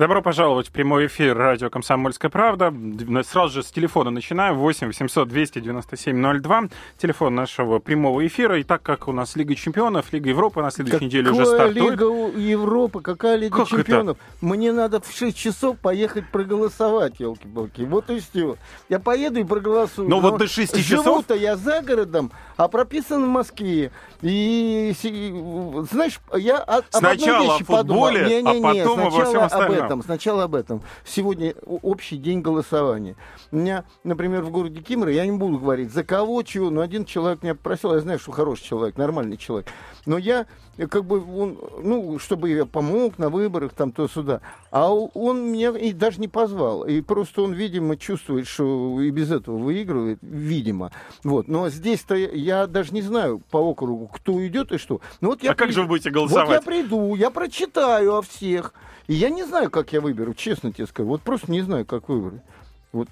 Добро пожаловать в прямой эфир радио «Комсомольская правда». Сразу же с телефона начинаем. 8 800 297 02. Телефон нашего прямого эфира. И так как у нас Лига чемпионов, Лига Европы на следующей Какая неделе уже стартует. Лига Европы? Какая Лига Как чемпионов? Мне надо в 6 часов поехать проголосовать, елки-палки. Вот и все. Я поеду и проголосую. Но вот до 6 часов- Живу-то я за городом, а прописан в Москве. И, знаешь, я о- об одной Сначала вещи о футболе, подумал. Не-не-не, а потом обо сначала всем остальном. Этом. Сначала об этом. Сегодня общий день голосования. У меня, например, в городе Кимры, я не буду говорить, за кого, чего, но один человек меня попросил, я знаю, что хороший человек, нормальный человек. Но я, э, как бы, он, ну, чтобы я помог на выборах, там, то сюда. А он меня и даже не позвал. И просто он, видимо, чувствует, что и без этого выигрывает, видимо. Вот. Но здесь-то я даже не знаю по округу, кто идет и что. Ну, вот я А как при- же вы будете вот я голосовать? приду, я прочитаю о всех. И я не знаю, как я выберу, честно тебе скажу. Вот просто не знаю, как выбрать. Вот.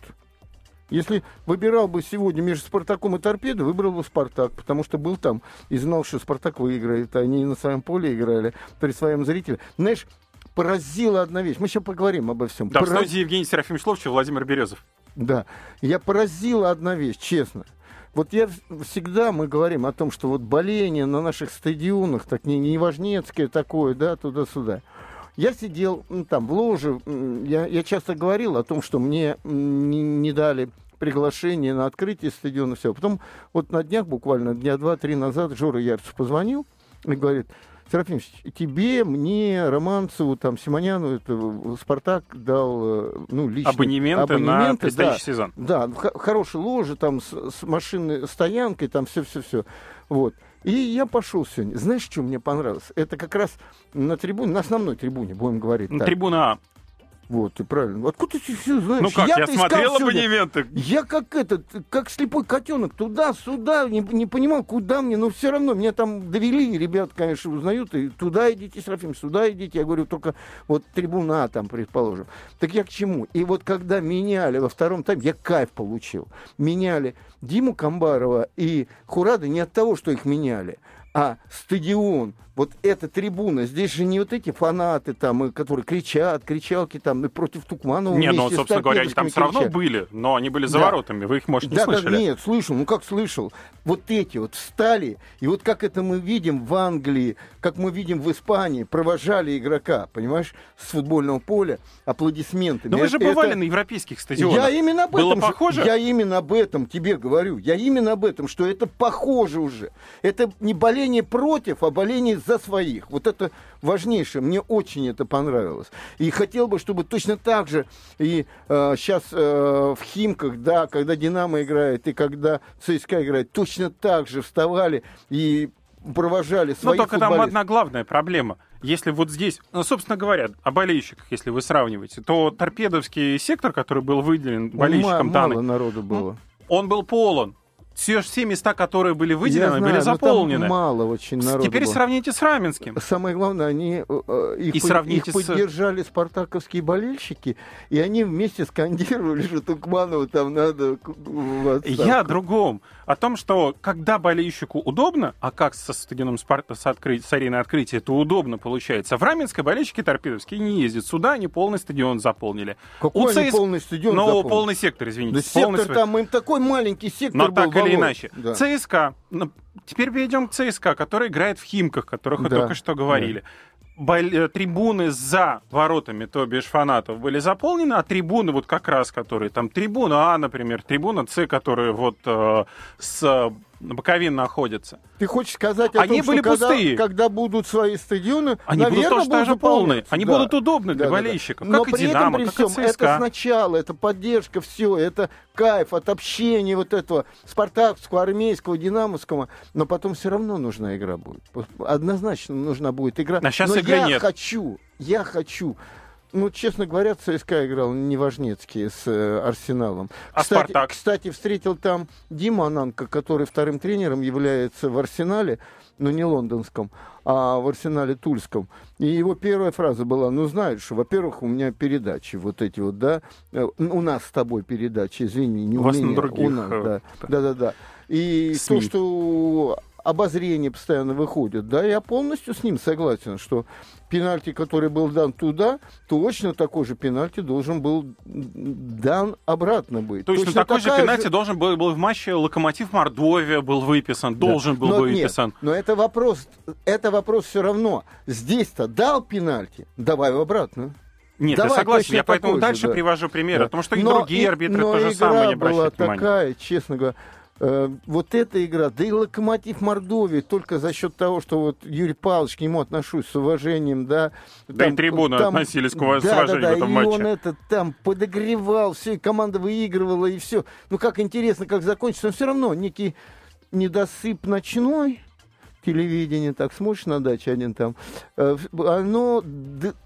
Если выбирал бы сегодня между Спартаком и Торпедо, выбрал бы Спартак, потому что был там и знал, что Спартак выиграет. Они на своем поле играли при своем зрителе. Знаешь, поразила одна вещь. Мы сейчас поговорим обо всем. Да, в Пора- студии Евгений Серафимович Ловчев, Владимир Березов. да. Я поразила одна вещь, честно. Вот я в- всегда мы говорим о том, что вот боление на наших стадионах, так не, не важнецкое такое, да, туда-сюда. Я сидел там в ложе, я, я часто говорил о том, что мне не, не дали приглашение на открытие стадиона, все. Потом вот на днях, буквально дня два-три назад, Жора Ярцев позвонил и говорит, Серафимович, тебе, мне, Романцеву, там, Симоняну, это, Спартак дал, э, ну, лично... Абонементы, на абонементы, предстоящий да. сезон. Да, в х- хорошей ложе, там, с, с машинной стоянкой, там, все-все-все. Вот. И я пошел сегодня. Знаешь, что мне понравилось? Это как раз на трибуне, на основной трибуне, будем говорить. Так. Трибуна А. Вот, ты правильно. Откуда ты все знаешь? Ну как, я искал смотрел абонементы. Я как этот, как слепой котенок, туда-сюда, не, не понимал, куда мне, но все равно меня там довели, ребят, конечно, узнают, и туда идите, Серафим, сюда идите. Я говорю, только вот трибуна там, предположим. Так я к чему? И вот когда меняли во втором тайме, я кайф получил. Меняли Диму Камбарова и Хурада не от того, что их меняли, а стадион, вот эта трибуна, здесь же не вот эти фанаты там, и которые кричат, кричалки там, и против Тукманова Не, ну, собственно говоря, они там все равно были, но они были за Да. воротами. Вы их, может, не да, да, слышали? нет, слышал, ну как слышал. Вот эти вот встали, и вот как это мы видим в Англии, как мы видим в Испании, провожали игрока, понимаешь, с футбольного поля аплодисментами. Но вы же Это- бывали на европейских стадионах. я именно об этом же- похоже? я именно об этом тебе говорю. Я именно об этом, что это похоже уже. Это не боление против, а боление за своих. Вот это важнейшее. Мне очень это понравилось. И хотел бы, чтобы точно так же и сейчас в Химках, да, когда Динамо играет и когда ЦСКА играет, точно так же вставали и провожали Ну, своих только там одна главная проблема. Если вот здесь, ну, собственно говоря, о болельщиках, если вы сравниваете, то торпедовский сектор, который был выделен Ну, болельщикам Таны, мало народу было. он был полон. Все, все места, которые были выделены, Я были знаю, но там заполнены. мало очень народу Теперь было. сравните с Раменским. Самое главное, они э, э, их, И сравните их с- поддержали спартаковские болельщики, и они вместе скандировали, что Тукманову там надо в отставку. Я о другом. О том, что когда болельщику удобно, а как со стадионом Спарта с, откры- с ареной открытия это удобно получается, в Раменской болельщики торпедовские не ездят. Сюда они полный стадион заполнили. Какой У они ЦС- полный стадион Ну, заполнили? полный сектор, извините. Да полный сектор свой- там, им такой маленький сектор Но был, так или иначе. Да. ЦСКА. Ну, теперь перейдем к ЦСКА, который играет в Химках, о которых вы Да, только что говорили. Э, Трибуны за воротами, то бишь фанатов, были заполнены, а трибуны, вот как раз, которые там, трибуна А, например, трибуна С, которые вот э, с э, боковин находятся. Ты хочешь сказать о Они том, были что когда, пустые. когда будут свои стадионы, Они будут наверное, тоже будут полные. заполняться. Они Да. будут удобны для Да, да, да. болельщиков, Но как и при «Динамо», этом, при как всем, это сначала, это поддержка, все, это кайф от общения вот этого спартакского, армейского, динамовского, но потом все равно нужна игра будет. Однозначно нужна будет игра. А щас но игры я нет. хочу, я хочу ну, честно говоря, ЦСКА играл неважнецкий с э, Арсеналом. А кстати, «Спартак»? Кстати, встретил там Дима Ананко, который вторым тренером является в Арсенале, но не лондонском, а в Арсенале Тульском. И его первая фраза была, ну, знаешь, во-первых, у меня передачи вот эти вот, да, э, у нас с тобой передачи, извини, не У у, вас на меня, других, у нас, э, да, да-да-да. И СМИ. то, что обозрение постоянно выходит, да, я полностью с ним согласен, что пенальти, который был дан туда, точно такой же пенальти должен был дан обратно быть. Точно, такой же пенальти должен был, был в матче Локомотив Мордовия был выписан, должен был но, выписан. Нет, но это вопрос, это вопрос все равно. Здесь-то дал пенальти, давай его обратно. Нет, Давай я согласен. точно Я поэтому же, дальше да. привожу примеры, Да. потому что и Но другие и- арбитры но то же игра самое не была обращают внимания. такая, честно говоря. Э, вот эта игра, да и Локомотив Мордовии, только за счет того, что вот Юрий Павлович к нему отношусь с уважением, да. Да и трибуны относились к ува- с да, уважением да, да, в этом и матче. он это там подогревал, все, и команда выигрывала, и все. Ну, как интересно, как закончится, но все равно некий недосып ночной, телевидение, так смотришь на даче один там, э, оно,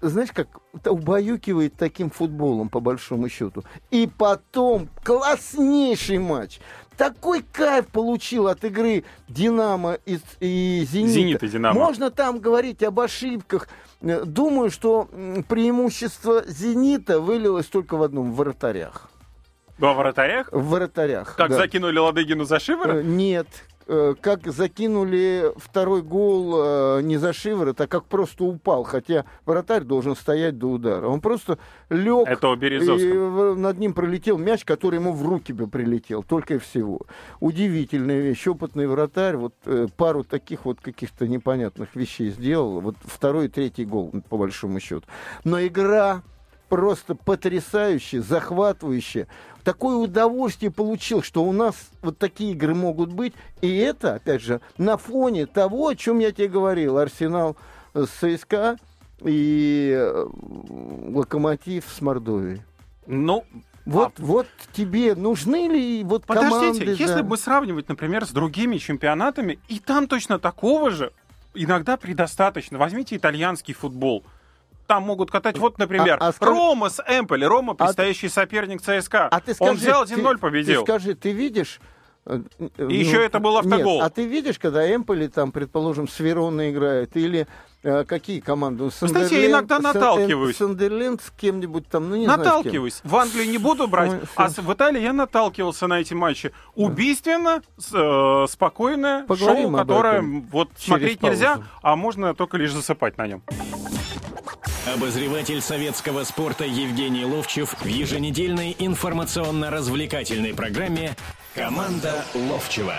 знаешь, как убаюкивает таким футболом, по большому счету. И потом класснейший матч. Такой кайф получил от игры Динамо и, и Зенита. «Зенит» и «Динамо». Можно там говорить об ошибках. Э, Думаю, что преимущество Зенита вылилось только в одном в вратарях. Во вратарях? В вратарях. Как да. закинули Ладыгину за шиворот? Э, Нет. Э, Как закинули второй гол э, не за шиворот, а как просто упал. Хотя вратарь должен стоять до удара. Он просто лег. Это и над ним пролетел мяч, который ему в руки бы прилетел, только и всего. Удивительная вещь. Опытный вратарь вот э, пару таких вот каких-то непонятных вещей сделал. Вот второй и третий гол, по большому счету. Но игра просто потрясающая, захватывающая. Такое удовольствие получил, что у нас вот такие игры могут быть. И это, опять же, на фоне того, о чем я тебе говорил. Арсенал с ЦСКА и э, Локомотив с Мордовией. Ну, Вот, вот тебе нужны ли вот подождите, команды? если да? бы сравнивать, например, с другими чемпионатами, и там точно такого же иногда предостаточно. Возьмите итальянский футбол. Там могут катать, вот, например, А- а скажи- Рома с Эмполи. Рома, предстоящий соперник ЦСКА. А ты скажи, Он взял ты- 1-0, Ты победил. скажи, ты видишь... э, э, И еще это был автогол. Нет, а ты видишь, когда Эмполи там, предположим, с Вероной играет, или э, какие команды? знаете, я иногда наталкиваюсь. Сандерленд с кем-нибудь там, ну не знаю. Наталкиваюсь. В Англию не буду брать, Ой, а с- в Италии я наталкивался на эти матчи. Убийственно, э, спокойное Поговорим шоу, которое вот смотреть нельзя, паузу. а можно только лишь засыпать на нем. Обозреватель советского спорта Евгений Ловчев в еженедельной информационно-развлекательной программе «Команда Ловчева».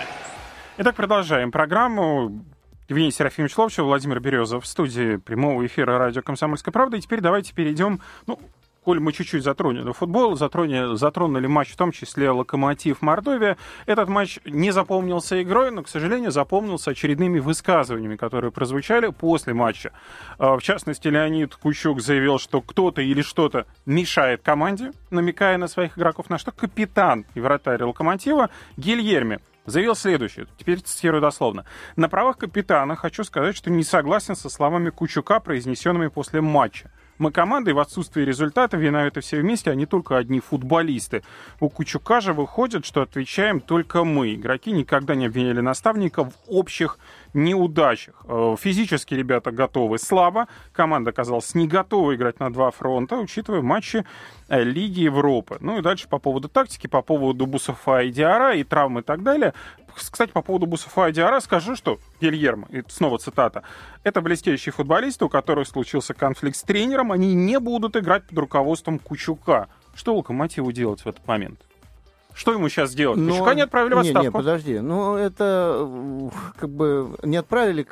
Итак, продолжаем программу. Евгений Серафимович Ловчев, Владимир Березов в студии прямого эфира радио «Комсомольская правда». И теперь давайте перейдем, ну, коль мы чуть-чуть затронули футбол, затронули, затронули матч, в том числе «Локомотив Мордовия». Этот матч не запомнился игрой, но, к сожалению, запомнился очередными высказываниями, которые прозвучали после матча. А, В частности, Леонид Кучук заявил, что кто-то или что-то мешает команде, намекая на своих игроков, на что капитан и вратарь «Локомотива» Гильерми заявил следующее, теперь цитирую дословно. «На правах капитана хочу сказать, что не согласен со словами Кучука, произнесенными после матча. Мы команда, и в отсутствии результата виноваты все вместе, а не только одни футболисты. У Кучука же выходит, что отвечаем только мы. Игроки никогда не обвиняли наставника в общих неудачах. Э, Физически ребята готовы слабо. Команда оказалась не готова играть на два фронта, учитывая матчи э, Лиги Европы. Ну и дальше по поводу тактики, по поводу Бусафа и Диара, и травм и так далее. Кстати, по поводу Бусафа и Диара скажу, что Гильермо, и снова цитата, это блестящие футболисты, у которых случился конфликт с тренером, они не будут играть под руководством Кучука. Что Локомотиву делать в этот момент? Что ему сейчас делать? Но- Кучука не отправили в не, отставку. Не, подожди. Ну, это э, как бы не отправили...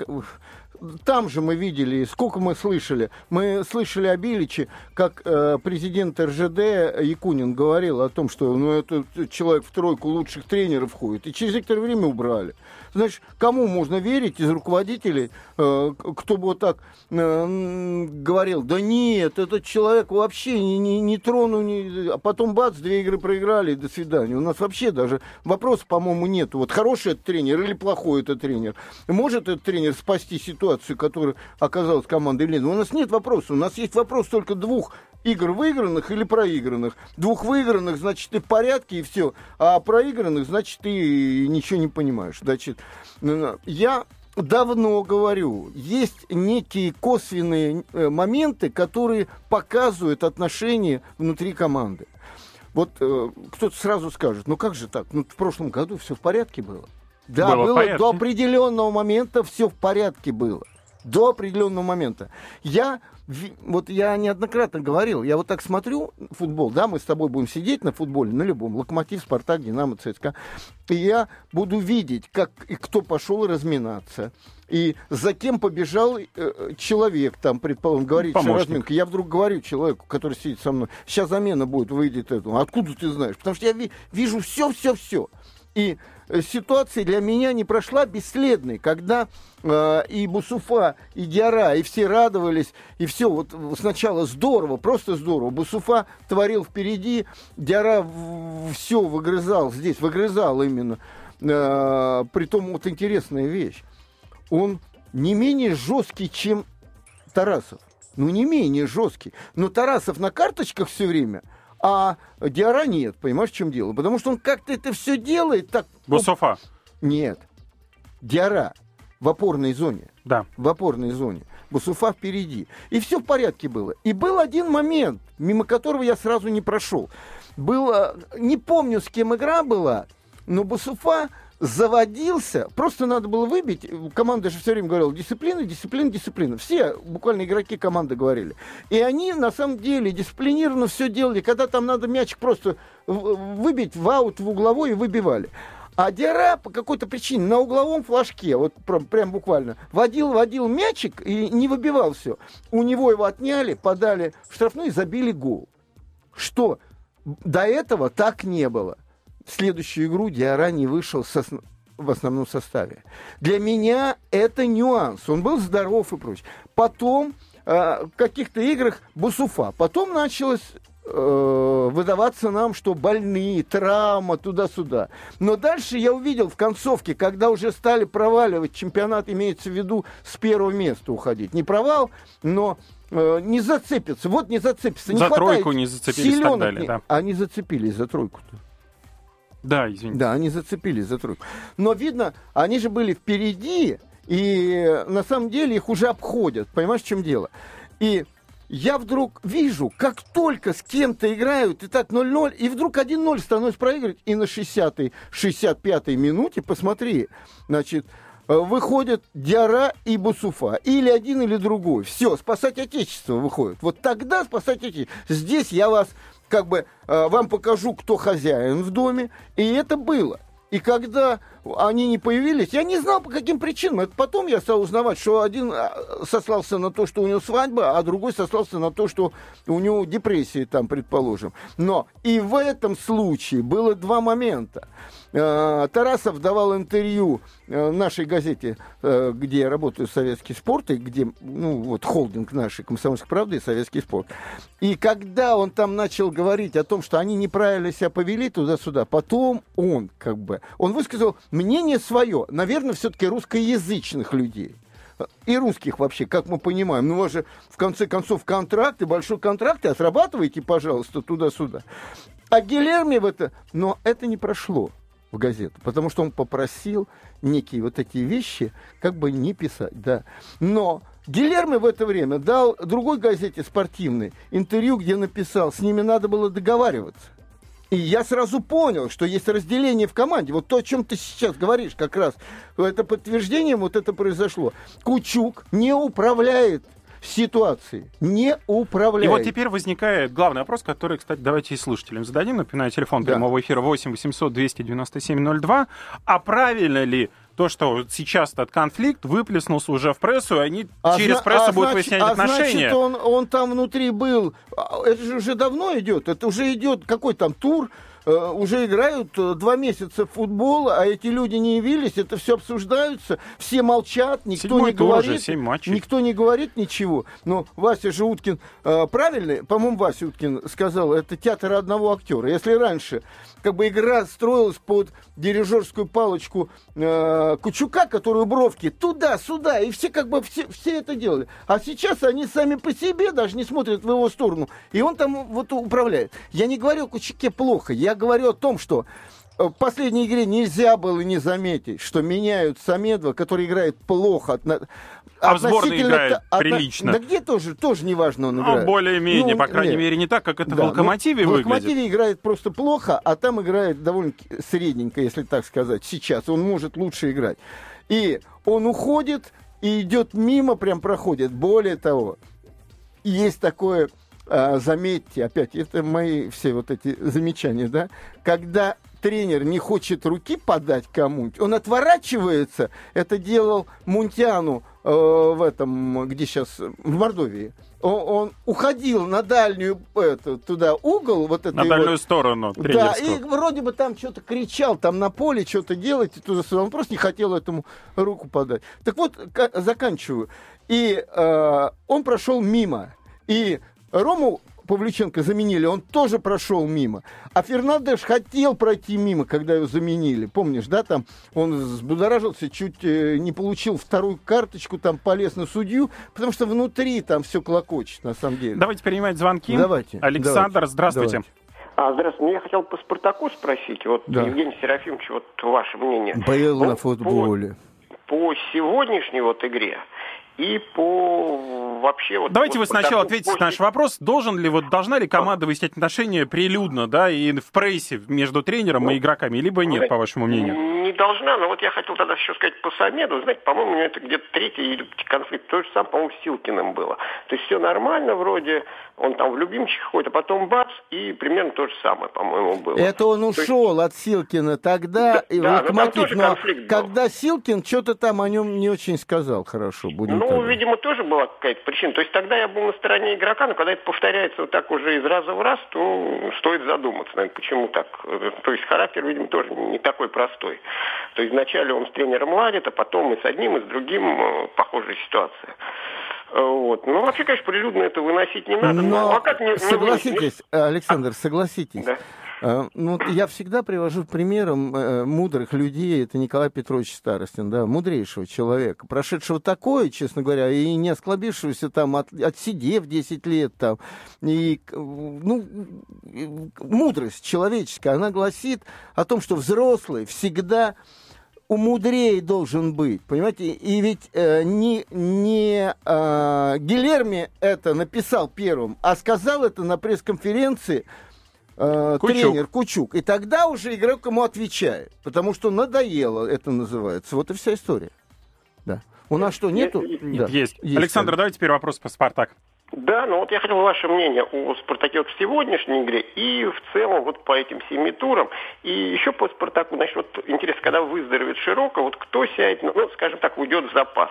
Там же мы видели, сколько мы слышали. Мы слышали о Биличе, как э, президент РЖД Якунин говорил о том, что ну, этот человек в тройку лучших тренеров входит. И через некоторое время убрали. Значит, кому можно верить из руководителей, э, кто бы вот так э, говорил, да нет, этот человек вообще не, не, не трону, не... а потом бац, две игры проиграли, до свидания. У нас вообще даже вопроса, по-моему, нет. Вот хороший это тренер или плохой это тренер. Может этот тренер спасти ситуацию? Ситуацию, которая оказалась командой Ленина. У нас нет вопроса. У нас есть вопрос только двух игр выигранных или проигранных. Двух выигранных, значит, ты в порядке и все. А проигранных, значит, ты ничего не понимаешь. Значит, я давно говорю, есть некие косвенные э, моменты, которые показывают отношения внутри команды. Вот э, кто-то сразу скажет, ну как же так? Ну в прошлом году все в порядке было. Да, было, было до определенного момента все в порядке было. До определенного момента. Я вот я неоднократно говорил, я вот так смотрю футбол, да, мы с тобой будем сидеть на футболе, на любом, Локомотив, Спартак, Динамо, ЦСКА, и я буду видеть, как и кто пошел разминаться, и за кем побежал э, человек, там, предположим, говорит, что разминка. Я вдруг говорю человеку, который сидит со мной, сейчас замена будет, выйдет этому. Откуда ты знаешь? Потому что я ви- вижу все-все-все. И Э, ситуация для меня не прошла бесследной, когда э, и Бусуфа, и Диара, и все радовались, и все, вот сначала здорово, просто здорово. Бусуфа творил впереди, Диара все выгрызал здесь, выгрызал именно. Э, притом вот интересная вещь. Он не менее жесткий, чем Тарасов. Ну, не менее жесткий. Но Тарасов на карточках все время – а Диара нет, понимаешь, в чем дело? Потому что он как-то это все делает так... Бусофа. Нет. Диара в опорной зоне. Да. В опорной зоне. Бусуфа впереди. И все в порядке было. И был один момент, мимо которого я сразу не прошел. Было, не помню, с кем игра была, но Бусуфа заводился, просто надо было выбить. Команда же все время говорила, дисциплина, дисциплина, дисциплина. Все буквально игроки команды говорили. И они на самом деле дисциплинированно все делали. Когда там надо мячик просто выбить в аут, в угловой и выбивали. А Диара по какой-то причине на угловом флажке, вот прям, прям буквально, водил, водил мячик и не выбивал все. У него его отняли, подали в штрафную и забили гол. Что до этого так не было следующую игру Диара не вышел со, в основном составе. Для меня это нюанс. Он был здоров и прочее. Потом э, в каких-то играх Бусуфа. Потом началось э, выдаваться нам, что больные, травма, туда-сюда. Но дальше я увидел в концовке, когда уже стали проваливать чемпионат, имеется в виду с первого места уходить. Не провал, но э, не зацепится. Вот не зацепится. Не за тройку не зацепились и так далее. Да. Они зацепились за тройку-то. Да, извините. Да, они зацепились за тройку. Но видно, они же были впереди, и на самом деле их уже обходят. Понимаешь, в чем дело? И я вдруг вижу, как только с кем-то играют, и так 0-0, и вдруг 1-0 становится проигрывать, и на 60-й, 65-й минуте, посмотри, значит, э, выходят Диара и Бусуфа. Или один, или другой. Все, спасать Отечество выходит. Вот тогда спасать Отечество. Здесь я вас как бы э, вам покажу, кто хозяин в доме. И это было. И когда они не появились, я не знал, по каким причинам. Это потом я стал узнавать, что один э, сослался на то, что у него свадьба, а другой сослался на то, что у него депрессия там, предположим. Но и в этом случае было два момента. Э, Тарасов давал интервью э, нашей газете, э, где я работаю, «Советский спорт», и где, ну, вот, холдинг нашей «Комсомольской правды» и «Советский спорт». И когда он там начал говорить о том, что они неправильно себя повели туда-сюда, потом он, как бы, он высказал мнение свое, наверное, все-таки русскоязычных людей и русских вообще, как мы понимаем. Ну, у вас же, в конце концов, контракты, большой контракт, и отрабатывайте, пожалуйста, туда-сюда. А Гилерми в это... Но это не прошло в газету, потому что он попросил некие вот эти вещи как бы не писать, да. Но Гильермо в это время дал другой газете спортивной интервью, где написал, с ними надо было договариваться. И я сразу понял, что есть разделение в команде. Вот то, о чем ты сейчас говоришь, как раз, это подтверждением вот это произошло. Кучук не управляет ситуации не управляет. И вот теперь возникает главный вопрос, который, кстати, давайте и слушателям зададим. Напоминаю, телефон да. прямого эфира 8 800 297 02. А правильно ли то, что сейчас этот конфликт выплеснулся уже в прессу, и они а через прессу а будут значит, выяснять а отношения. Значит, он, он там внутри был. А, это же уже давно идет. Это уже идет какой там тур уже играют э, два месяца в футбол, а эти люди не явились, это все обсуждаются, все молчат, никто Седьмой не говорит. уже, семь матчей. Никто не говорит ничего. Но Вася же Уткин э, правильно, по-моему, Вася Уткин сказал, это театр одного актера. Если раньше как бы игра строилась под дирижерскую палочку э, Кучука, который бровки туда-сюда, и все как бы все, все это делали. А сейчас они сами по себе даже не смотрят в его сторону, и он там вот управляет. Я не говорю о Кучуке плохо, я говорю о том, что в последней игре нельзя было не заметить, что меняют Самедова, который играет плохо. Отно... А в сборной играет отно... прилично. Да где тоже, тоже неважно он Ну, играет. более-менее, Ну, по крайней нет. мере, не так, как это Да, в «Локомотиве» ну, в выглядит. «Локомотиве» играет просто плохо, а там играет довольно средненько, если так сказать. Сейчас он может лучше играть. И он уходит и идет мимо, прям проходит. Более того, есть такое, заметьте, опять, это мои все вот эти замечания, да, когда тренер не хочет руки подать кому-нибудь, он отворачивается, это делал Мунтяну э, в этом, где сейчас, в Мордовии. Он, он уходил на дальнюю, это, туда угол, вот это На дальнюю сторону да, и вроде бы там что-то кричал, там на поле что-то делать, и туда-сюда. Он просто не хотел этому руку подать. Так вот, ка- заканчиваю. И э, он прошел мимо. И Рому Павлюченко заменили, он тоже прошел мимо. А Фернандеш хотел пройти мимо, когда его заменили. Помнишь, да, там он взбудоражился, чуть э, не получил вторую карточку, там полез на судью, потому что внутри там все клокочет, на самом деле. Давайте принимать звонки. Давайте, Александр, давайте, здравствуйте. давайте. А, здравствуйте. Ну, я хотел по Спартаку спросить. Вот, Да. Евгений Серафимович, вот ваше мнение. Был Ну, на футболе. По, по сегодняшней вот игре и по вообще вот... Давайте по вы сначала ответите на наш вопрос. Должен ли, вот, должна ли команда выяснять отношения прилюдно, да, и в прессе между тренером и игроками, либо нет, по вашему мнению? Не должна, но вот я хотел тогда еще сказать по Самеду. Знаете, по-моему, у него это где-то третий или конфликт. То же самое, по-моему, с Силкиным было. То есть все нормально вроде, он там в любимчик ходит, а потом бац, и примерно то же самое, по-моему, было. Это он То есть- ушел от Силкина тогда, Да, и да, Локомотив. тоже Но конфликт был. когда Силкин что-то там о нем не очень сказал хорошо, будем Ну, так. видимо, тоже была какая-то причина. То есть тогда я был на стороне игрока, но когда это повторяется вот так уже из раза в раз, то стоит задуматься, наверное, почему так. То есть характер, видимо, тоже не такой простой. То есть вначале он с тренером ладит, а потом и с одним, и с другим э, похожая ситуация. Э, Вот. Ну, вообще, конечно, прилюдно это выносить не надо. Но а как не- не согласитесь, э, Александр, согласитесь. Да. Э, Ну, я всегда привожу примером э, мудрых людей. Это Николай Петрович Старостин, да, мудрейшего человека, прошедшего такое, честно говоря, и не осклабившегося там, от, отсидев 10 лет там. И, ну, мудрость человеческая, она гласит о том, что взрослый всегда умудрее должен быть, понимаете? И ведь э, не, не э, Гильерми это написал первым, а сказал это на пресс-конференции э, Кучук. тренер Кучук. И тогда уже игрок ему отвечает, потому что надоело, это называется. Вот и вся история. Да. У нас что, нету? Нет, Да, есть. Александр, давайте теперь вопрос по «Спартак». Да, ну вот я хотел ваше мнение о Спартаке вот в сегодняшней игре и в целом вот по этим семи турам. И еще по Спартаку, значит, вот интересно, когда выздоровеет Широко, вот кто сядет, ну, скажем так, уйдет в запас.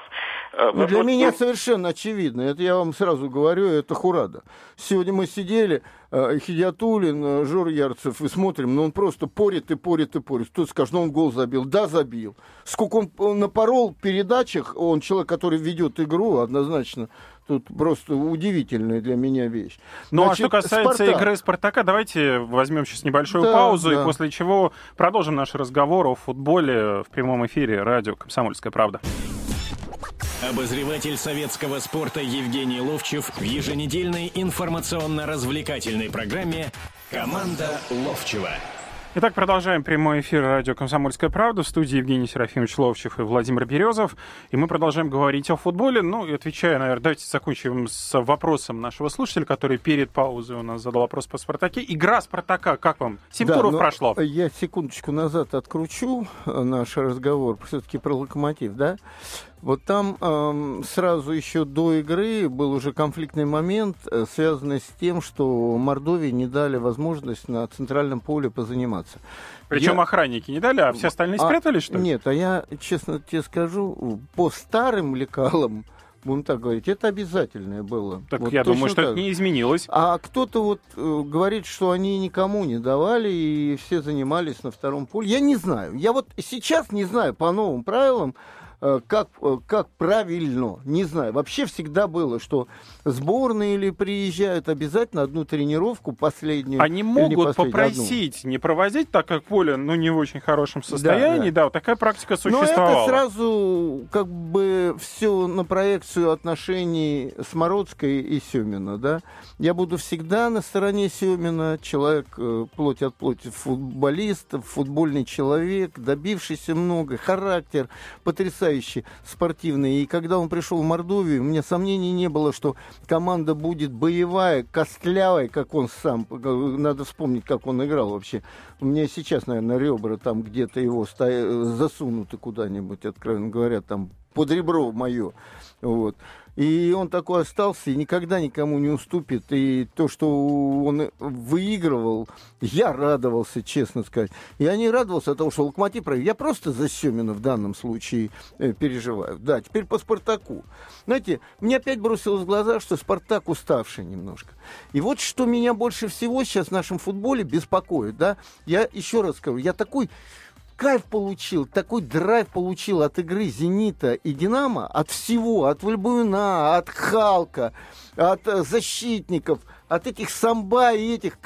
Э, Ну, для вот, меня ну, совершенно очевидно. Это я вам сразу говорю, это Хурада. Сегодня мы сидели, э, Хидиатулин, э, Жор Ярцев, и смотрим, ну он просто порит и порит и порит. Кто скажет, ну он гол забил. Да, забил. Сколько он, он напорол в передачах, он человек, который ведет игру, однозначно. Тут просто удивительная для меня вещь. Ну, а Значит, что касается «Спартак». игры «Спартака», давайте возьмем сейчас небольшую Да, паузу, да. и после чего продолжим наш разговор о футболе в прямом эфире радио «Комсомольская правда». Обозреватель советского спорта Евгений Ловчев в еженедельной информационно-развлекательной программе «Команда Ловчева». Итак, продолжаем прямой эфир радио «Комсомольская правда». В студии Евгений Серафимович Ловчев и Владимир Березов. И мы продолжаем говорить о футболе. Ну, и отвечая, наверное, давайте закончим с вопросом нашего слушателя, который перед паузой у нас задал вопрос по «Спартаке». Игра «Спартака», как вам? Семь Да, туров но прошло. Я секундочку назад откручу э, наш разговор, все-таки про локомотив, да? Вот там эм, сразу еще до игры был уже конфликтный момент, э, связанный с тем, что Мордовии не дали возможность на центральном поле позаниматься. Причем я- охранники не дали, а все остальные А, спрятались, что ли? Нет, а я, честно тебе скажу, по старым лекалам будем так говорить. Это обязательное было. Так Вот я думаю, что так. это не изменилось. А кто-то вот э, говорит, что они никому не давали, и все занимались на втором поле. Я не знаю. Я вот сейчас не знаю по новым правилам, как, э, как правильно. Не знаю. Вообще всегда было, что сборные или приезжают обязательно одну тренировку последнюю. Они могут последнюю, одну. попросить не проводить, так как поле ну, не в очень хорошем состоянии. да. Да, вот такая практика Но существовала. это сразу как бы все на проекцию отношений Смородской и Семина, да. Я буду всегда на стороне Семина, человек э, плоть от плоти футболист, футбольный человек, добившийся много, характер потрясающий, спортивный. И когда он пришел в Мордовию, у меня сомнений не было, что команда будет боевая, костлявая, как он сам. Надо вспомнить, как он играл вообще. У меня сейчас, наверное, ребра там где-то его стоя- засунуты куда-нибудь, откровенно говоря, там под ребро мое. Вот. И он такой остался и никогда никому не уступит. И то, что он выигрывал, я радовался, честно сказать. Я не радовался тому, что Локомотив проиграл. Я просто за Семина в данном случае э, переживаю. Да, теперь по Спартаку. Знаете, мне опять бросилось в глаза, что Спартак уставший немножко. И вот что меня больше всего сейчас в нашем футболе беспокоит, да, я еще раз скажу, я такой кайф получил, такой драйв получил от игры «Зенита» и «Динамо», от всего, от Вальбуина, от Халка, от э, защитников, от этих самба и этих,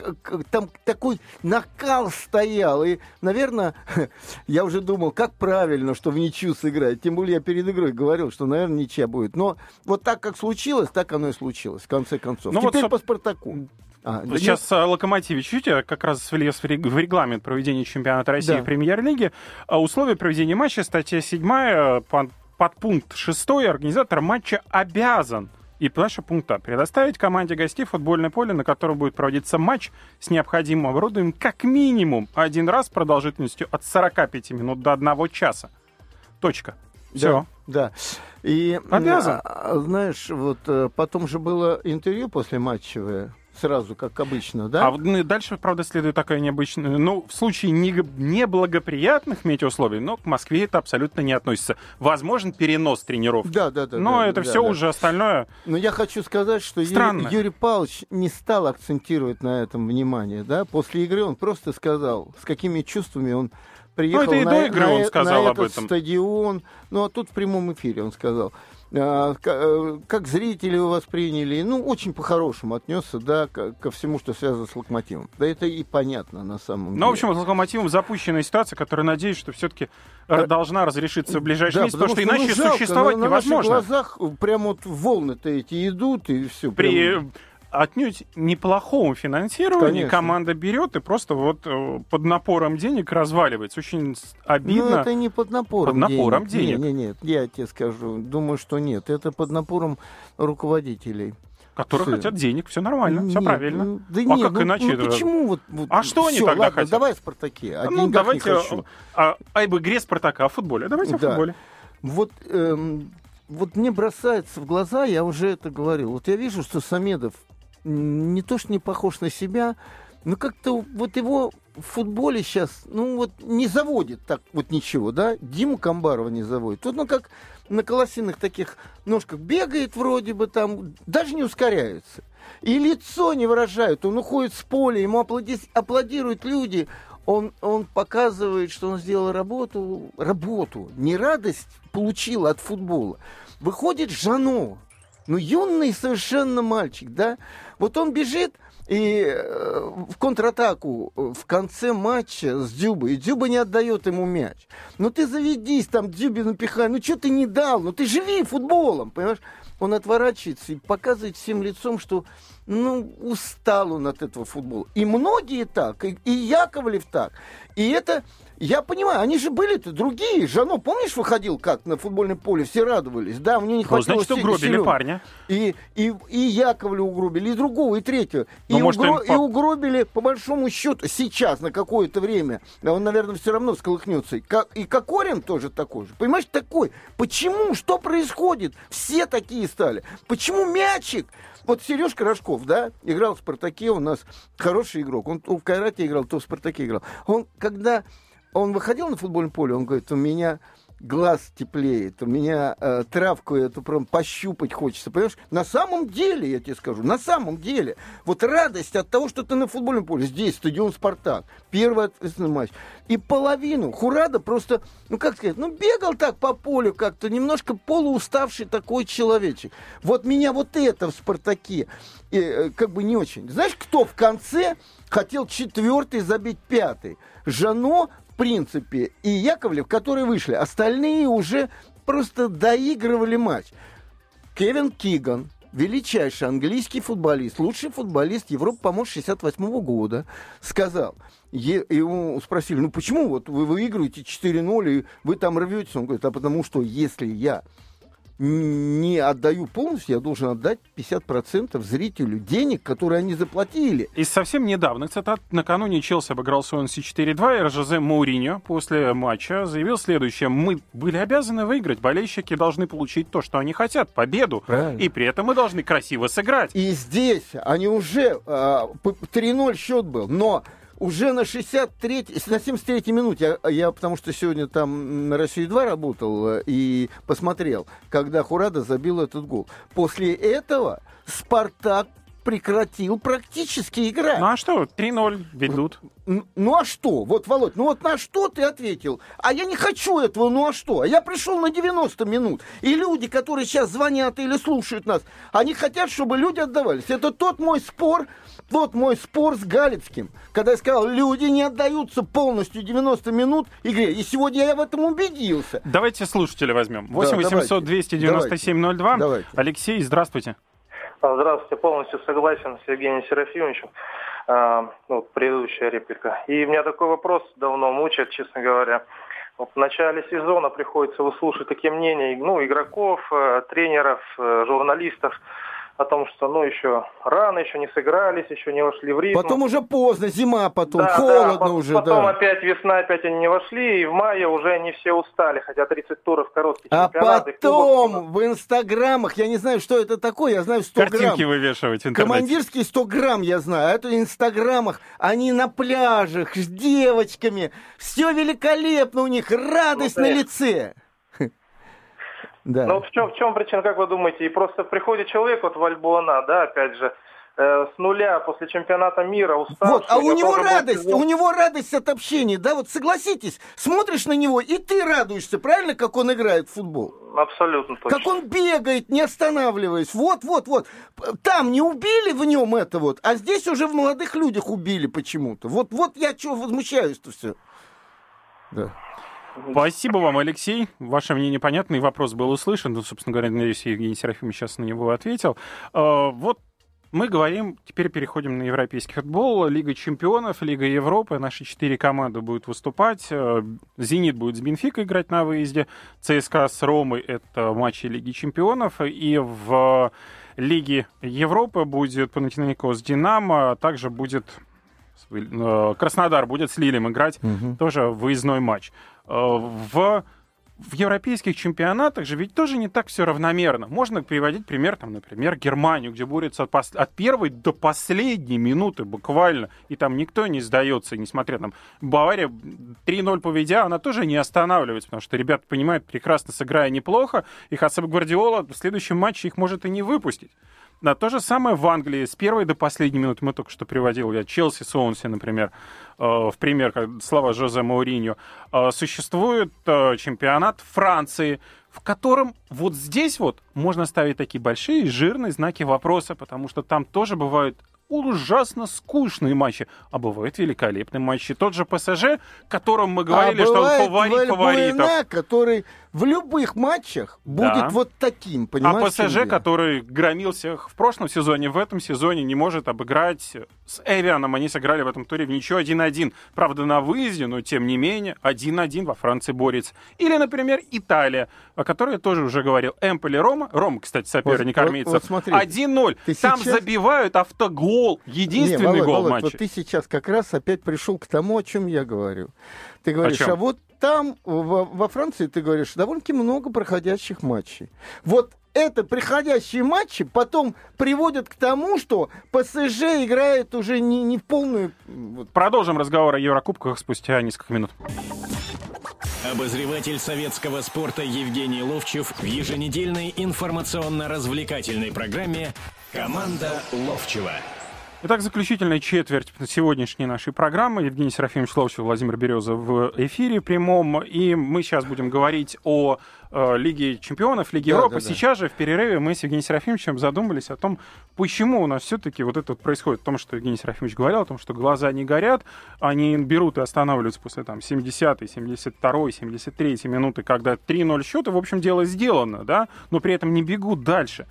там такой накал стоял. И, наверное, я уже думал, как правильно, что в ничью сыграть. Тем более я перед игрой говорил, что, наверное, ничья будет. Но вот так, как случилось, так оно и случилось, в конце концов. Ну вот, Теперь соб- по «Спартаку». А, да Сейчас э, Локомотив чуть как раз влез в рег- в регламент проведения чемпионата России Да. в премьер-лиге. А Условия проведения матча, статья 7, под, подпункт 6, организатор матча обязан и дальше пункта предоставить команде гостей футбольное поле, на котором будет проводиться матч с необходимым оборудованием как минимум один раз продолжительностью от 45 минут до 1 часа. Точка. Все. Да, да. И, Обязан. а, знаешь, вот э, потом же было интервью после матчевое, сразу, как обычно, да? А ну, дальше, правда, следует такая необычная... Ну, в случае нег- неблагоприятных метеоусловий, но к Москве это абсолютно не относится. Возможен перенос тренировки. Да, да, да. но да, это да, все да. уже остальное. Но я хочу сказать, что Странно. Юрий Павлович не стал акцентировать на этом внимание, да? После игры он просто сказал, с какими чувствами он приехал Ну, это и на, до э- игры на он э- сказал на об этот этом. стадион. Ну, а тут в прямом эфире он сказал. А, э, Как зрители его восприняли, ну, очень по-хорошему отнесся, да, ко, всему, что связано с локомотивом. Да это и понятно на самом деле. Ну, в общем, с локомотивом запущенная ситуация, которая, надеюсь, что все-таки Да. должна разрешиться в ближайшие Да, месяцы, потому что ну, иначе жалко, существовать на, на невозможно. глазах прям вот волны-то эти идут, и все. При отнюдь неплохом финансировании Конечно. команда берет и просто вот э, под напором денег разваливается. Очень с- Ну, обидно. это не под напором Под напором денег. денег. Не, не, нет, я тебе скажу. Думаю, что нет. Это под напором руководителей. Которые Всё. хотят денег, все нормально, все Нет, правильно. ну, да А нет, как ну, иначе ну это? почему вот, вот А что они всё, тогда ладно, хотят? Давай о Спартаке. О ну, давайте не хочу. а, об игре Спартака, о футболе. Давайте о Да. футболе. Вот, эм, вот мне бросается в глаза, я уже это говорил. Вот я вижу, что Самедов не то что не похож на себя, но как-то вот его в футболе сейчас, ну вот не заводит так вот ничего, да? Диму Камбарова не заводит. Тут, ну как на колосиных таких ножках бегает вроде бы там, даже не ускоряется. И лицо не выражает. Он уходит с поля, ему аплади- аплодируют люди. Он, он показывает, что он сделал работу, работу, не радость получил от футбола. Выходит Жано, ну юный совершенно мальчик, да? Вот он бежит и э, в контратаку э, в конце матча с Дюбой, и Дюба не отдает ему мяч. Ну ты заведись, там Дюбе напихай, ну что ты не дал, ну ты живи футболом, понимаешь? Он отворачивается и показывает всем лицом, что ну, устал он от этого футбола. И многие так, и, и Яковлев так. И это, я понимаю, они же были-то другие. Жано, помнишь, выходил как на футбольное поле, все радовались, да, мне не Ну, хватило значит, угробили силёнок. парня. И, и, и Яковля угробили, и другого, и третьего. Ну, и, может, угро- им и угробили, по большому счету, сейчас, на какое-то время. А Он, наверное, все равно сколыхнется. И, как, и Кокорин тоже такой же. Понимаешь, такой. Почему? Что происходит? Все такие стали. Почему мячик? Вот Сережка Рожков, да, играл в «Спартаке», у нас хороший игрок. Он то в «Кайрате» играл, то в «Спартаке» играл. Он, когда он выходил на футбольное поле, он говорит, у меня глаз теплеет, у меня э, травку эту прям пощупать хочется, понимаешь? На самом деле, я тебе скажу, на самом деле, вот радость от того, что ты на футбольном поле, здесь стадион «Спартак», первый ответственный матч, и половину Хурада просто, ну как сказать, ну бегал так по полю как-то, немножко полууставший такой человечек. Вот меня вот это в «Спартаке» э, как бы не очень. Знаешь, кто в конце хотел четвертый забить пятый? Жано принципе, и Яковлев, которые вышли. Остальные уже просто доигрывали матч. Кевин Киган, величайший английский футболист, лучший футболист Европы, по-моему, 68 года, сказал, его спросили, ну почему вот вы выигрываете 4-0 и вы там рветесь? Он говорит, а потому что если я не отдаю полностью, я должен отдать 50% зрителю денег, которые они заплатили. Из совсем недавних цитат накануне Челси обыграл Суэнси 4-2, и Жозе Мауриньо после матча заявил следующее. Мы были обязаны выиграть, болельщики должны получить то, что они хотят, победу. Правильно. И при этом мы должны красиво сыграть. И здесь они уже... Э, а, 3-0 счет был, но уже на 63 на 73 минуте, я, я потому что сегодня там на Россию-2 работал э, и посмотрел, когда Хурада забил этот гол. После этого Спартак прекратил практически играть. Ну а что, 3-0 ведут. Ну, ну а что? Вот, Володь, ну вот на что ты ответил? А я не хочу этого, ну а что? А я пришел на 90 минут. И люди, которые сейчас звонят или слушают нас, они хотят, чтобы люди отдавались. Это тот мой спор, тот мой спор с Галицким, когда я сказал, люди не отдаются полностью 90 минут игре. И сегодня я в этом убедился. Давайте слушателя возьмем. 8 да, 800 297 02. Давайте. Алексей, здравствуйте. Здравствуйте, полностью согласен с Евгением Серафимовичем. А, ну, предыдущая реплика. И у меня такой вопрос давно мучает, честно говоря. Вот в начале сезона приходится выслушать такие мнения ну, игроков, э, тренеров, э, журналистов о том, что ну еще рано, еще не сыгрались, еще не вошли в ритм. Потом уже поздно, зима потом, да, холодно да, уже. Потом да. опять весна, опять они не вошли, и в мае уже они все устали, хотя 30 туров короткий а чемпионат. А потом в инстаграмах, я не знаю, что это такое, я знаю 100 Картинки грамм. Картинки вывешивать в интернете. Командирские 100 грамм я знаю, а это в инстаграмах, они на пляжах с девочками, все великолепно у них, радость ну, на лице. Да. Ну в чем, в чем причина, как вы думаете? И просто приходит человек, вот в Альбуана, да, опять же, э, с нуля после чемпионата мира уставший. Вот, а у него радость, у него радость от общения, да, вот согласитесь, смотришь на него, и ты радуешься, правильно, как он играет в футбол? Абсолютно точно. Как он бегает, не останавливаясь, вот, вот, вот. Там не убили в нем это вот, а здесь уже в молодых людях убили почему-то. Вот, вот я чего возмущаюсь-то все. Да. Спасибо вам, Алексей. Ваше мнение понятно, и вопрос был услышан. Ну, собственно говоря, надеюсь, Евгений Серафимович сейчас на него ответил. А, вот мы говорим, теперь переходим на европейский футбол. Лига чемпионов, Лига Европы. Наши четыре команды будут выступать. А, Зенит будет с Бенфикой играть на выезде. ЦСКА с Ромой — это матчи Лиги чемпионов. И в Лиге Европы будет Панатинаикос Динамо. А также будет э, Краснодар будет с Лилем играть. Угу. Тоже выездной матч. В в европейских чемпионатах же ведь тоже не так все равномерно. Можно приводить пример, там, например, Германию, где борются от, пос... от первой до последней минуты буквально, и там никто не сдается, несмотря там Бавария 3-0 поведя, она тоже не останавливается, потому что ребята понимают, прекрасно сыграя неплохо, и Хасаб Гвардиола в следующем матче их может и не выпустить. Да, то же самое в Англии. С первой до последней минуты мы только что приводил я Челси, Соунси, например, э, в пример, как слова Жозе Мауриньо. Э, существует э, чемпионат Франции, в котором вот здесь вот можно ставить такие большие жирные знаки вопроса, потому что там тоже бывают ужасно скучные матчи, а бывают великолепные матчи. Тот же ПСЖ, котором мы говорили, а что он фаворит фаворитов. который в любых матчах будет да. вот таким, понимаешь? А ПСЖ, который громил всех в прошлом сезоне, в этом сезоне не может обыграть с Эвианом. Они сыграли в этом туре в ничего 1-1. Правда, на выезде, но тем не менее 1-1 во Франции борется. Или, например, Италия, о которой я тоже уже говорил. Эмполи Рома. Рома, кстати, соперник вот, армейцев. Вот, вот 1-0. Там сейчас... забивают автогол. Единственный не, Володь, гол Володь, матча. Вот ты сейчас как раз опять пришел к тому, о чем я говорю. Ты говоришь, а вот там, во, во Франции, ты говоришь, довольно-таки много проходящих матчей. Вот это приходящие матчи потом приводят к тому, что ПСЖ играет уже не, не в полную... Продолжим разговор о Еврокубках спустя несколько минут. Обозреватель советского спорта Евгений Ловчев в еженедельной информационно-развлекательной программе «Команда Ловчева». Итак, заключительная четверть сегодняшней нашей программы. Евгений Серафимович Ловчев, Владимир Береза в эфире прямом. И мы сейчас будем говорить о э, Лиге чемпионов, Лиге да, Европы. Да, да. Сейчас же в перерыве мы с Евгением Серафимовичем задумались о том, почему у нас все-таки вот это вот происходит. О том, что Евгений Серафимович говорил, о том, что глаза не горят, они берут и останавливаются после там 70-й, 72-й, 73-й минуты, когда 3-0 счет, и, в общем, дело сделано, да, но при этом не бегут дальше.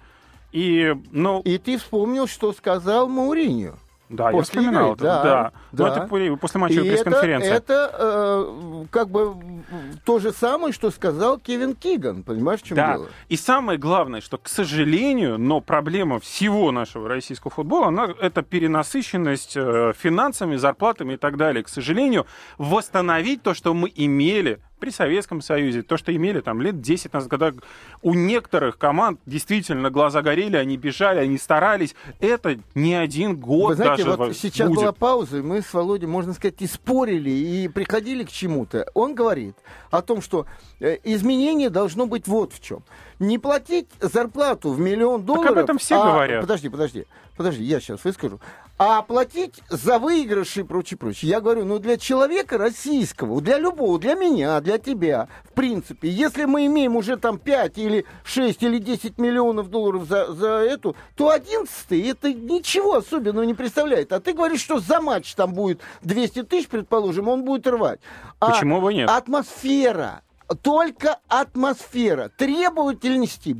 И, ну... и ты вспомнил, что сказал Мауриньо. Да, после я вспоминал игры. Да, да. да. Но это после матчевой пресс-конференции. Это, это э, как бы то же самое, что сказал Кевин Киган. Понимаешь, в чем да. дело? И самое главное, что, к сожалению, но проблема всего нашего российского футбола, она, это перенасыщенность э, финансами, зарплатами и так далее. К сожалению, восстановить то, что мы имели при Советском Союзе, то, что имели там лет 10 назад, когда у некоторых команд действительно глаза горели, они бежали, они старались, это не один год Вы знаете, даже вот сейчас будет. была пауза, и мы с Володей, можно сказать, и спорили, и приходили к чему-то. Он говорит о том, что э, изменение должно быть вот в чем. Не платить зарплату в миллион долларов... Так об этом все а... говорят. Подожди, подожди, подожди, я сейчас выскажу а оплатить за выигрыши и прочее, прочее. Я говорю, ну для человека российского, для любого, для меня, для тебя, в принципе, если мы имеем уже там 5 или 6 или 10 миллионов долларов за, за эту, то 11 это ничего особенного не представляет. А ты говоришь, что за матч там будет 200 тысяч, предположим, он будет рвать. А Почему бы нет? Атмосфера, только атмосфера, требовательности,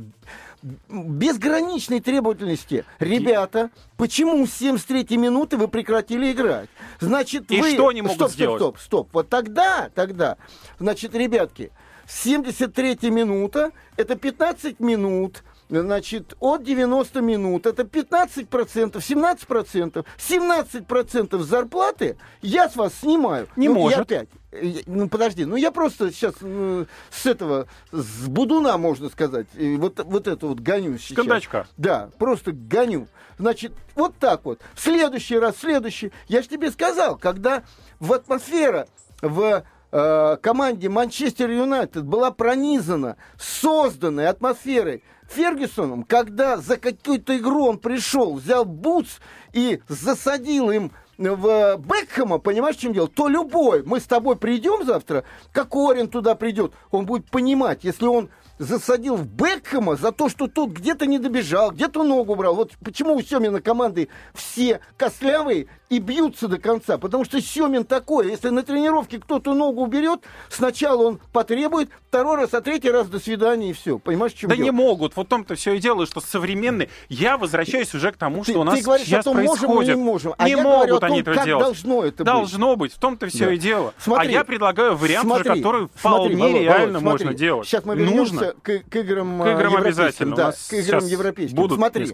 безграничной требовательности. Ребята, почему с 73 минуты вы прекратили играть? Значит, И вы... что они могут стоп, сделать? Стоп, стоп, стоп. Вот тогда, тогда, значит, ребятки, 73 минута, это 15 минут, значит, от 90 минут, это 15%, 17%, 17% зарплаты я с вас снимаю. Не ну, может. Я опять. Ну, подожди, ну я просто сейчас ну, с этого, с будуна, можно сказать, вот, вот это вот гоню сейчас. Кондачка. Да, просто гоню. Значит, вот так вот. В следующий раз, следующий. Я же тебе сказал, когда в атмосфера, в э, команде Манчестер Юнайтед была пронизана созданной атмосферой Фергюсоном, когда за какую-то игру он пришел, взял бутс и засадил им в Бекхэма, понимаешь, в чем дело, то любой, мы с тобой придем завтра, как Орин туда придет, он будет понимать, если он засадил в Бекхэма за то, что тот где-то не добежал, где-то ногу брал. Вот почему у Семина команды все костлявые и бьются до конца. Потому что Семин такой. Если на тренировке кто-то ногу уберет, сначала он потребует, второй раз, а третий раз до свидания и все. Понимаешь, чем Да дело? не могут. Вот в том-то все и дело, что современные... Я возвращаюсь уже к тому, что ты, у нас ты говоришь сейчас о том, происходит. можем или не можем. А не я могут говорю о том, они это как делать. должно это быть. Должно быть. В том-то все Да. и дело. Смотри, а я предлагаю вариант, смотри, уже, который смотри, вполне Володь, реально Володь, можно смотри. делать. Сейчас мы вернемся Нужно. к, к играм, К играм э, обязательно. Да, к играм европейским. будут Смотри,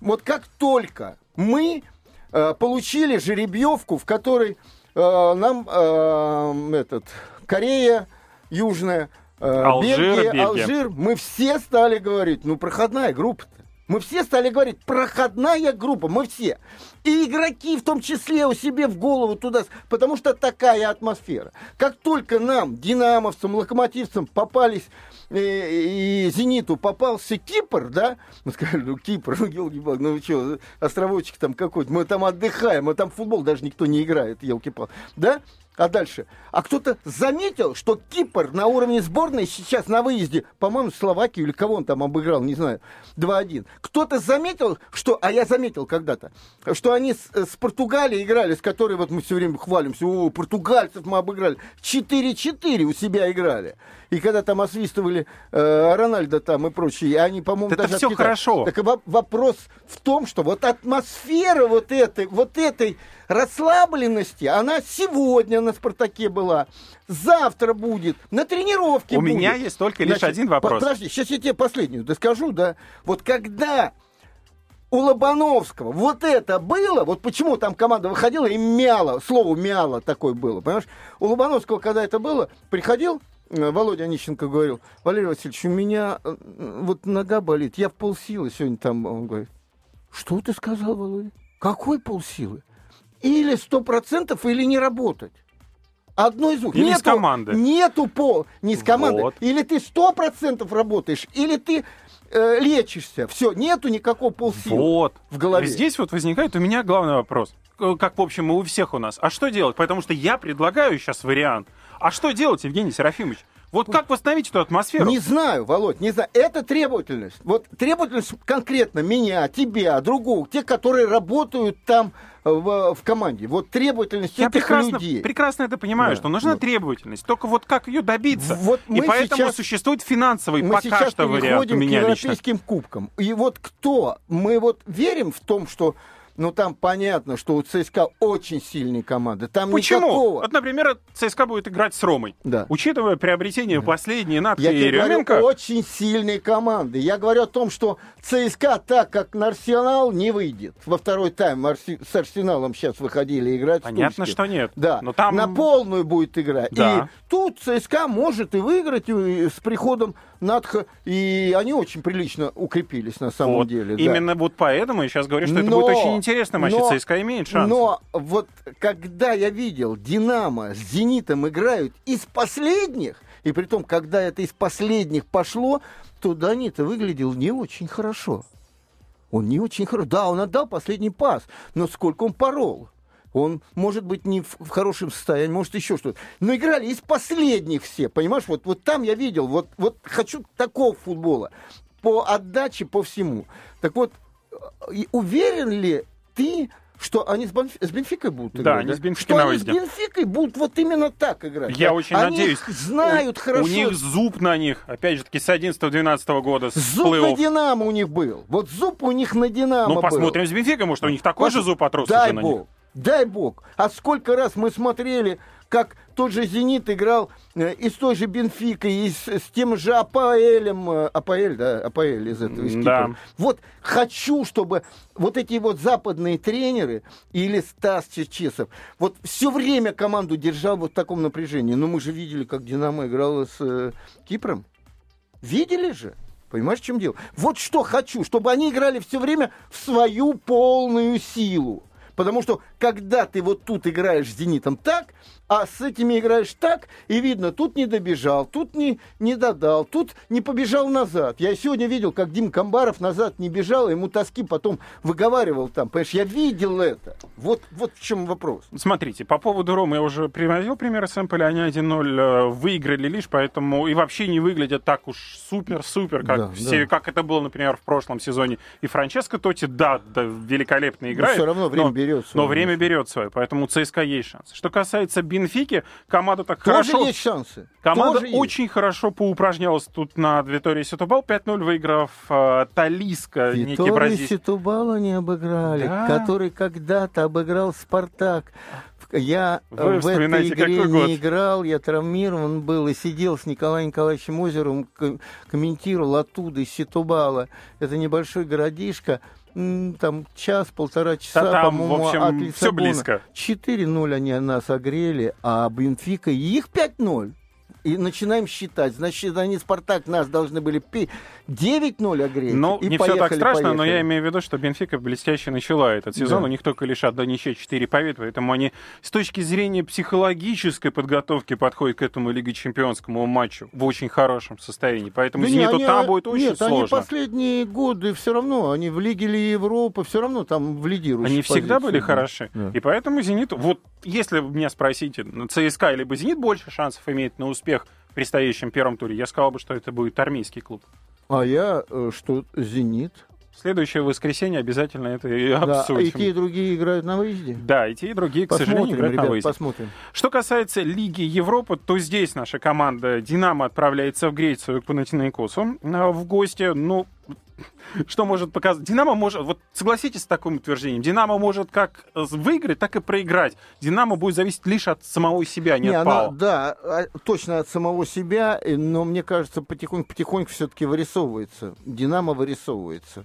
вот как только мы получили жеребьевку, в которой э, нам э, этот, Корея Южная, э, Алжир, Бельгия, Бельгия. Алжир, мы все стали говорить, ну, проходная группа-то. Мы все стали говорить, проходная группа, мы все. И игроки в том числе у себе в голову туда, потому что такая атмосфера. Как только нам, динамовцам, локомотивцам, попались э, и Зениту попался Кипр, да, мы сказали, ну Кипр, ну елки ну что, островочек там какой-то, мы там отдыхаем, мы там футбол даже никто не играет, елки да, а дальше? А кто-то заметил, что Кипр на уровне сборной сейчас на выезде, по-моему, Словакию или кого он там обыграл, не знаю, 2-1. Кто-то заметил, что, а я заметил когда-то, что они с, с Португалией играли, с которой вот мы все время хвалимся, о, португальцев мы обыграли, 4-4 у себя играли. И когда там освистывали э, Рональда там и прочие, они, по-моему, Это даже Китая. хорошо. Так во- вопрос в том, что вот атмосфера вот этой, вот этой расслабленности, она сегодня на «Спартаке» была, завтра будет, на тренировке У будет. меня есть только лишь один вопрос. Подожди, сейчас я тебе последнюю доскажу, да. Вот когда у Лобановского вот это было, вот почему там команда выходила и мяла, слово мяла такое было, понимаешь? У Лобановского, когда это было, приходил э, Володя Онищенко говорил, Валерий Васильевич, у меня э, вот нога болит, я в полсилы сегодня там, он говорит, что ты сказал, Володя? Какой полсилы? Или сто процентов, или не работать. Одно из двух. Или нету, с команды. Нету по... Не с команды. Вот. Или ты сто процентов работаешь, или ты э, лечишься. Все, нету никакого полсилы Вот. в голове. Здесь вот возникает у меня главный вопрос. Как, в общем, и у всех у нас. А что делать? Потому что я предлагаю сейчас вариант. А что делать, Евгений Серафимович? Вот как восстановить эту атмосферу? Не знаю, Володь, не знаю. Это требовательность. Вот требовательность конкретно меня, тебя, другого, тех, которые работают там э, в, в команде. Вот требовательность Я этих прекрасно, людей. прекрасно это понимаю, Да, что нужна вот. требовательность. Только вот как ее добиться? Вот И поэтому сейчас- существует финансовый мы пока сейчас что вариант у переходим к меня лично. европейским кубкам. И вот кто? Мы вот верим в том, что ну там понятно, что у ЦСКА очень сильные команды. Там Почему? никакого. Вот, например, ЦСКА будет играть с Ромой. Да. Учитывая приобретение последние Натка Я и тебе говорю, Еременко, очень сильные команды. Я говорю о том, что ЦСКА так, как на Арсенал, не выйдет. Во второй тайм Арси- с Арсеналом сейчас выходили играть. понятно, что нет. Да, Но там... на полную будет играть. Да. И тут ЦСКА может и выиграть и с приходом Надха. И они очень прилично укрепились на самом Вот. деле. да. Именно вот поэтому я сейчас говорю, что это Но- будет очень интересный матч, но- ЦСКА имеет шанс. Но вот когда я видел Динамо с Зенитом играют из последних, и при том, когда это из последних пошло, то Данита выглядел не очень хорошо. Он не очень хорошо. Да, он отдал последний пас, но сколько он порол. Он, может быть, не в, в хорошем состоянии, может, еще что-то. Но играли из последних все, понимаешь? Вот, вот там я видел, вот, вот хочу такого футбола. По отдаче, по всему. Так вот, э, уверен ли ты, что они с, Бенф- с Бенфикой будут Да, играть? они с Бенфикой что на они с. Бенфикой будут вот именно так играть. Я да? очень они надеюсь. знают у, хорошо. У них зуб на них, опять же таки, с 11-12 года, с Зуб на. Динамо у них был. Вот зуб у них на Динамо Ну, был. посмотрим с Бенфикой, может, у них такой же зуб отрос Дай уже на них. Дай бог. А сколько раз мы смотрели, как тот же «Зенит» играл э, и с той же «Бенфикой», и с, с тем же «Апаэлем». э, «Апаэль», да, «Апаэль» из этого, из Да. Вот хочу, чтобы вот эти вот западные тренеры или Стас Черчесов вот все время команду держал вот в таком напряжении. Но мы же видели, как «Динамо» играла с э, Кипром. Видели же? Понимаешь, в чем дело? Вот что хочу, чтобы они играли все время в свою полную силу. Потому что когда ты вот тут играешь с «Зенитом» так, а с этими играешь так, и видно, тут не добежал, тут не, не додал, тут не побежал назад. Я сегодня видел, как Дим Камбаров назад не бежал, ему тоски потом выговаривал там. Понимаешь, я видел это. Вот, вот в чем вопрос. Смотрите, по поводу Ромы я уже приводил примеры сэмпля, они 1-0 э, выиграли лишь, поэтому и вообще не выглядят так уж супер-супер, как, Да, все, да. как это было, например, в прошлом сезоне. И Франческо Тоти, да, да великолепно играет. всё равно время но- берет Но свое. время берет свое, поэтому ЦСКА есть шанс. Что касается Бенфики, команда так Тоже хорошо... есть шансы. Команда Тоже есть. очень хорошо поупражнялась тут на Витории Сетубал, 5-0 выиграв э, Талиска, некий бразильский. Ситубала не обыграли, Да. который когда-то обыграл Спартак. Я э, Вы в этой игре не играл, я травмирован был и сидел с Николаем Николаевичем Озером, комментировал оттуда, из Ситубала. Это небольшой городишко, там час-полтора часа, Да там, по-моему, в общем, от Лиссабона. близко. 4-0 они нас огрели, а Бенфика их 5-0. И начинаем считать. Значит, они Спартак нас должны были пи- 9-0 огреть. Ну, и не все так поехали, страшно, но поехали. я имею в виду, что Бенфика блестяще начала этот сезон. Да. У них только лишь одна ничья 4 победы, поэтому они с точки зрения психологической подготовки подходят к этому Лиге Чемпионскому матчу в очень хорошем состоянии. Поэтому Да «Зениту» они- там будет очень нет, они сложно. последние годы все равно, они в Лиге ли Европы, все равно там в лидирующей Они всегда позиции, были да. хороши. Да. И поэтому «Зениту», вот если меня спросите, ЦСКА либо «Зенит» больше шансов имеет на успех предстоящем первом туре, я сказал бы, что это будет армейский клуб. А я, э, что, «Зенит». Следующее воскресенье обязательно это и Да, и обсудим. те, и другие играют на выезде. Да, и те, и другие, к сожалению, Посмотрим, играют на ребят, выезде. посмотрим. Что касается Лиги Европы, то здесь наша команда «Динамо» отправляется в Грецию к Панатинаикосу э, в гости. Ну, что может показать? «Динамо» может... Вот согласитесь с таким утверждением. «Динамо» может как выиграть, так и проиграть. «Динамо» будет зависеть лишь от самого себя, не, Не, от она, ПАО. да, а, точно от самого себя, э, но мне кажется, потихоньку-потихоньку все-таки вырисовывается. Динамо вырисовывается.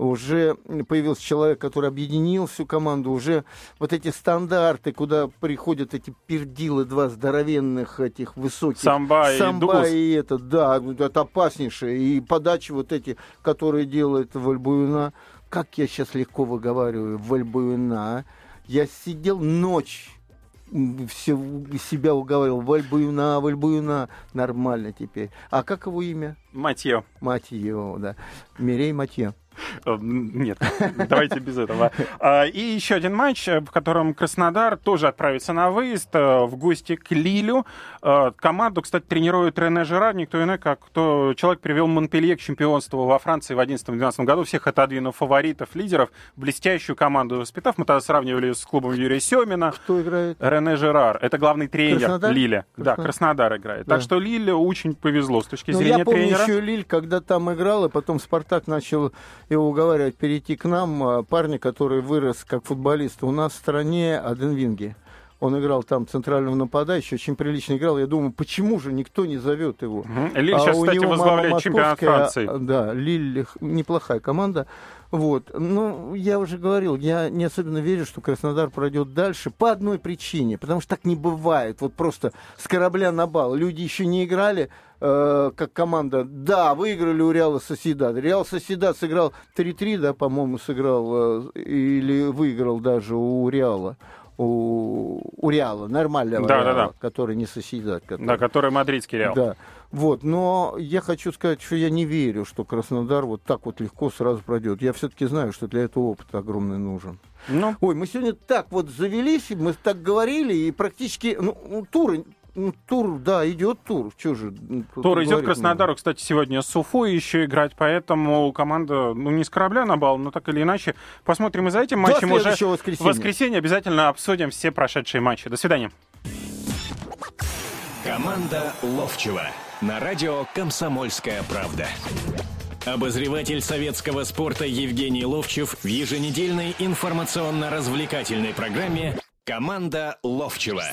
Уже появился человек, который объединил всю команду. Уже вот эти стандарты, куда приходят эти пердилы, два здоровенных этих высоких. Самба и Самба Дуглас. и это, да, это опаснейшее. И подачи вот эти, которые делает Вальбуина. Как я сейчас легко выговариваю Вальбуина. Я сидел ночь все себя уговаривал, Вальбуюна, Вальбуюна, нормально теперь. А как его имя? Матье. Матье, да. Мирей Матье. Э, нет, давайте без этого. А, и еще один матч, э, в котором Краснодар тоже отправится на выезд э, в гости к Лилю. Команду, кстати, тренирует Рене Жерар, никто иной, как кто человек привел Монпелье к чемпионству во Франции в 2011-2012 году, всех отодвинув фаворитов, лидеров, блестящую команду воспитав. Мы тогда сравнивали с клубом Юрия Семина. Кто играет? Рене Жерар. Это главный тренер Краснодар? Лиля. Краснодар? Да, Краснодар играет. Да. Так что Лиле очень повезло с точки Ну, зрения я помню тренера. еще Лиль, когда там играл, и потом Спартак начал его уговаривать перейти к нам. А, Парня, который вырос как футболист у нас в стране, Аден Винги. Он играл там центрального нападающего, очень прилично играл. Я думаю, почему же никто не зовет его? Мгм. Лиль А сейчас, у кстати, него возглавляет чемпионат Франции. Да, Лиль неплохая команда. Вот. Ну, я уже говорил, я не особенно верю, что Краснодар пройдет дальше по одной причине. Потому что так не бывает. Вот просто с корабля на бал. Люди еще не играли э, как команда. Да, выиграли у Реала Соседат. Реал Соседат сыграл 3-3, да, по-моему, сыграл. э, или выиграл даже у Реала. У, у Реала, нормального Да, да, Реала, да. который не Соседат. Который... Да, который мадридский Реал. Да. Вот, но я хочу сказать, что я не верю, что Краснодар вот так вот легко сразу пройдет. Я все-таки знаю, что для этого опыт огромный нужен. Ну, Ой, мы сегодня так вот завелись, мы так говорили, и практически, ну, туры, ну, тур, да, идет тур. Что же? ну, Тур идет Краснодару, кстати, сегодня с Уфой еще играть, поэтому команда, ну, не с корабля на бал, но так или иначе. Посмотрим и за этим До матчем уже. следующего В воскресенья. воскресенье обязательно обсудим все прошедшие матчи. До свидания. Команда Ловчева на радио «Комсомольская правда». Обозреватель советского спорта Евгений Ловчев в еженедельной информационно-развлекательной программе «Команда Ловчева».